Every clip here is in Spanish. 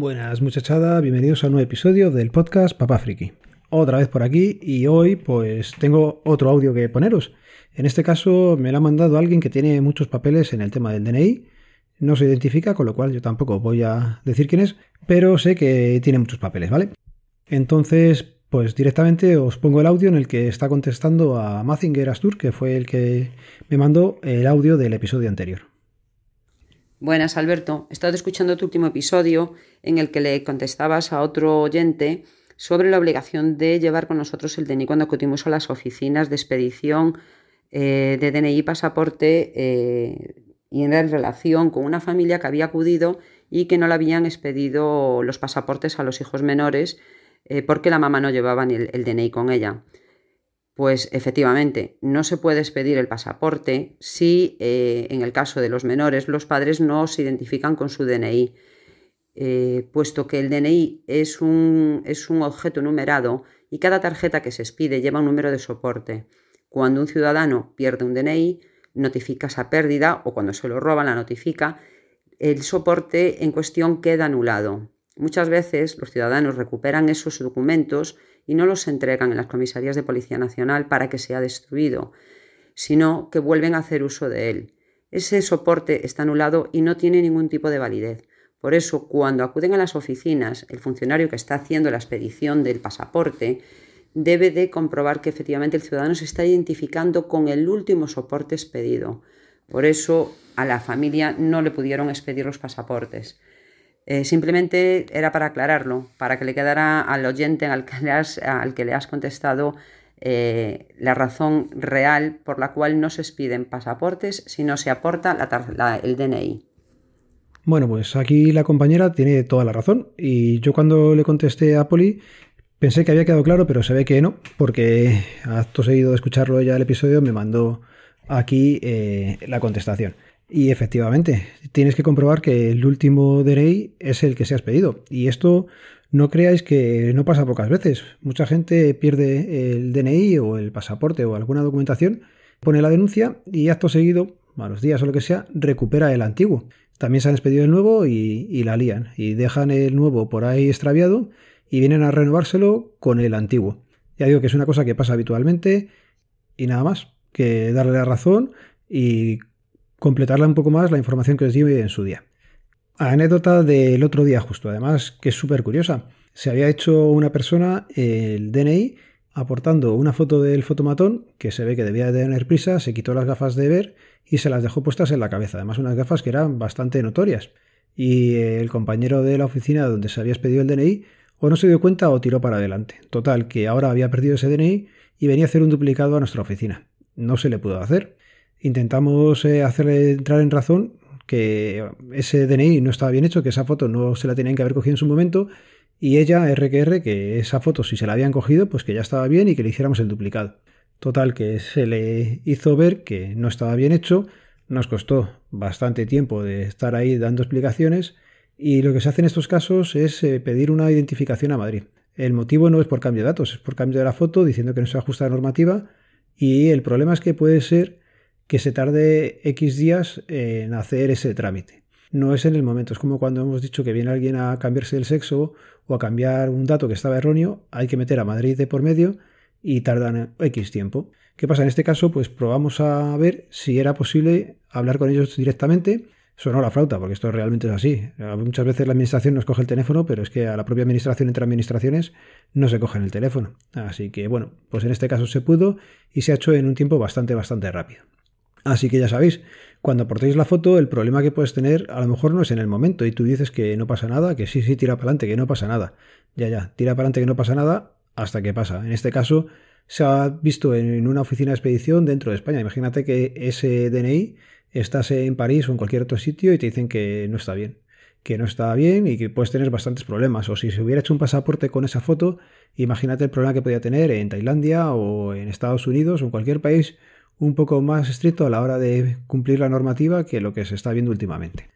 Buenas muchachada, bienvenidos a un nuevo episodio del podcast Papá Friki. Otra vez por aquí y hoy pues tengo otro audio que poneros. En este caso me lo ha mandado alguien que tiene muchos papeles en el tema del DNI. No se identifica, con lo cual yo tampoco voy a decir quién es, pero sé que tiene muchos papeles, ¿vale? Entonces, pues directamente os pongo el audio en el que está contestando a Mazinger Astur, que fue el que me mandó el audio del episodio anterior. Buenas, Alberto. He estado escuchando tu último episodio en el que le contestabas a otro oyente sobre la obligación de llevar con nosotros el DNI cuando acudimos a las oficinas de expedición eh, de DNI y pasaporte eh, y en relación con una familia que había acudido y que no le habían expedido los pasaportes a los hijos menores eh, porque la mamá no llevaba el, el DNI con ella. Pues efectivamente, no se puede expedir el pasaporte si eh, en el caso de los menores los padres no se identifican con su DNI, eh, puesto que el DNI es un, es un objeto numerado y cada tarjeta que se expide lleva un número de soporte. Cuando un ciudadano pierde un DNI, notifica esa pérdida o cuando se lo roban la notifica, el soporte en cuestión queda anulado. Muchas veces los ciudadanos recuperan esos documentos y no los entregan en las comisarías de Policía Nacional para que sea destruido, sino que vuelven a hacer uso de él. Ese soporte está anulado y no tiene ningún tipo de validez. Por eso, cuando acuden a las oficinas, el funcionario que está haciendo la expedición del pasaporte debe de comprobar que efectivamente el ciudadano se está identificando con el último soporte expedido. Por eso a la familia no le pudieron expedir los pasaportes. Eh, simplemente era para aclararlo, para que le quedara al oyente al que le has, al que le has contestado eh, la razón real por la cual no se expiden pasaportes si no se aporta el DNI. Bueno, pues aquí la compañera tiene toda la razón y yo cuando le contesté a Poli pensé que había quedado claro, pero se ve que no, porque acto seguido de escucharlo ya el episodio me mandó aquí eh, la contestación. Y efectivamente, tienes que comprobar que el último DNI es el que se has pedido. Y esto no creáis que no pasa pocas veces. Mucha gente pierde el DNI o el pasaporte o alguna documentación, pone la denuncia y acto seguido, a los días o lo que sea, recupera el antiguo. También se han expedido el nuevo y, y la lían. Y dejan el nuevo por ahí extraviado y vienen a renovárselo con el antiguo. Ya digo que es una cosa que pasa habitualmente y nada más que darle la razón y completarla un poco más la información que os di en su día. Anécdota del otro día justo, además que es súper curiosa. Se había hecho una persona el DNI aportando una foto del fotomatón que se ve que debía de tener prisa, se quitó las gafas de ver y se las dejó puestas en la cabeza. Además unas gafas que eran bastante notorias. Y el compañero de la oficina donde se había expedido el DNI o no se dio cuenta o tiró para adelante. Total, que ahora había perdido ese DNI y venía a hacer un duplicado a nuestra oficina. No se le pudo hacer. Intentamos eh, hacerle entrar en razón que ese DNI no estaba bien hecho, que esa foto no se la tenían que haber cogido en su momento, y ella, RQR, que esa foto si se la habían cogido, pues que ya estaba bien y que le hiciéramos el duplicado. Total, que se le hizo ver que no estaba bien hecho, nos costó bastante tiempo de estar ahí dando explicaciones, y lo que se hace en estos casos es eh, pedir una identificación a Madrid. El motivo no es por cambio de datos, es por cambio de la foto, diciendo que no se ajusta la normativa, y el problema es que puede ser que se tarde X días en hacer ese trámite. No es en el momento, es como cuando hemos dicho que viene alguien a cambiarse el sexo o a cambiar un dato que estaba erróneo, hay que meter a Madrid de por medio y tardan X tiempo. ¿Qué pasa? En este caso, pues probamos a ver si era posible hablar con ellos directamente. Sonó la flauta, porque esto realmente es así. Muchas veces la administración nos coge el teléfono, pero es que a la propia administración entre administraciones no se cogen el teléfono. Así que bueno, pues en este caso se pudo y se ha hecho en un tiempo bastante, bastante rápido. Así que ya sabéis, cuando aportéis la foto, el problema que puedes tener a lo mejor no es en el momento y tú dices que no pasa nada, que sí, sí, tira para adelante, que no pasa nada. Ya, ya, tira para adelante que no pasa nada hasta que pasa. En este caso, se ha visto en una oficina de expedición dentro de España. Imagínate que ese DNI estás en París o en cualquier otro sitio y te dicen que no está bien. Que no está bien y que puedes tener bastantes problemas. O si se hubiera hecho un pasaporte con esa foto, imagínate el problema que podía tener en Tailandia o en Estados Unidos o en cualquier país un poco más estricto a la hora de cumplir la normativa que lo que se está viendo últimamente.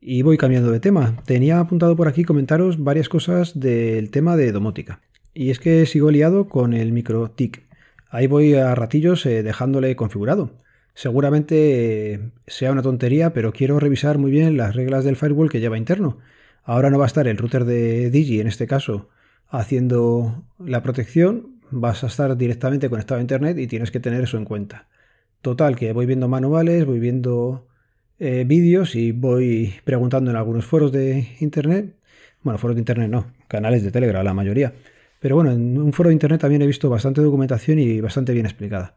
Y voy cambiando de tema. Tenía apuntado por aquí comentaros varias cosas del tema de domótica. Y es que sigo liado con el micro TIC. Ahí voy a ratillos eh, dejándole configurado. Seguramente eh, sea una tontería, pero quiero revisar muy bien las reglas del firewall que lleva interno. Ahora no va a estar el router de Digi, en este caso, haciendo la protección, vas a estar directamente conectado a Internet y tienes que tener eso en cuenta. Total, que voy viendo manuales, voy viendo eh, vídeos y voy preguntando en algunos foros de Internet. Bueno, foros de Internet no, canales de Telegram, la mayoría. Pero bueno, en un foro de Internet también he visto bastante documentación y bastante bien explicada.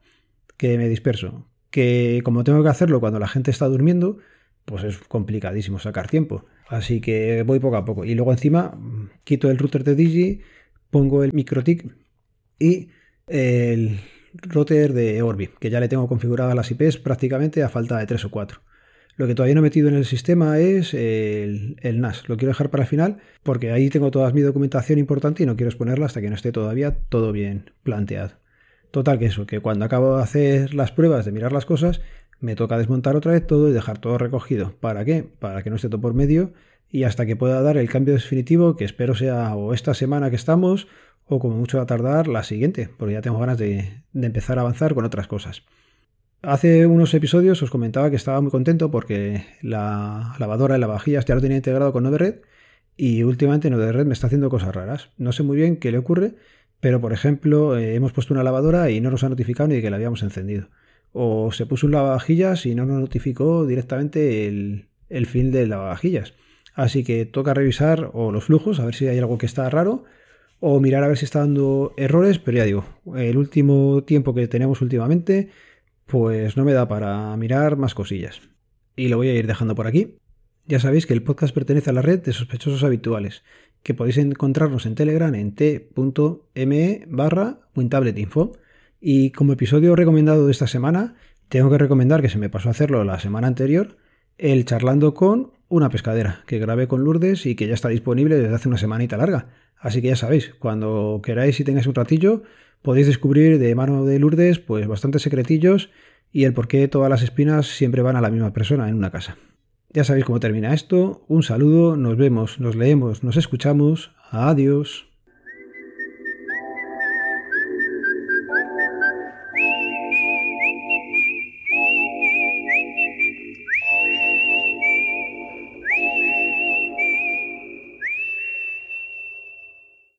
Que me disperso. Que como tengo que hacerlo cuando la gente está durmiendo, pues es complicadísimo sacar tiempo. Así que voy poco a poco. Y luego encima quito el router de Digi, pongo el MikroTik y el router de Orbi, que ya le tengo configuradas las IPs prácticamente a falta de 3 o 4. Lo que todavía no he metido en el sistema es el, NAS. Lo quiero dejar para el final porque ahí tengo toda mi documentación importante y no quiero exponerla hasta que no esté todavía todo bien planteado. Total que eso, que cuando acabo de hacer las pruebas de mirar las cosas, me toca desmontar otra vez todo y dejar todo recogido. ¿Para qué? Para que no esté todo por medio y hasta que pueda dar el cambio definitivo que espero sea o esta semana que estamos o como mucho va a tardar la siguiente, porque ya tengo ganas de, empezar a avanzar con otras cosas. Hace unos episodios os comentaba que estaba muy contento porque la lavadora y lavavajillas ya lo tenía integrado con Node-RED y últimamente Node-RED me está haciendo cosas raras. No sé muy bien qué le ocurre, pero por ejemplo eh, hemos puesto una lavadora y no nos ha notificado ni de que la habíamos encendido. O se puso un lavavajillas y no nos notificó directamente el, el fin del lavavajillas. Así que toca revisar o los flujos, a ver si hay algo que está raro o mirar a ver si está dando errores, pero ya digo, el último tiempo que tenemos últimamente, pues no me da para mirar más cosillas. Y lo voy a ir dejando por aquí. Ya sabéis que el podcast pertenece a la red de sospechosos habituales, que podéis encontrarnos en Telegram en t.me barra WinTabletInfo. Y como episodio recomendado de esta semana, tengo que recomendar que se me pasó a hacerlo la semana anterior, el charlando con una pescadera, que grabé con Lourdes y que ya está disponible desde hace una semanita larga. Así que ya sabéis, cuando queráis y tengáis un ratillo, podéis descubrir de mano de Lourdes pues bastantes secretillos y el por qué todas las espinas siempre van a la misma persona en una casa. Ya sabéis cómo termina esto. Un saludo, nos vemos, nos leemos, nos escuchamos. Adiós.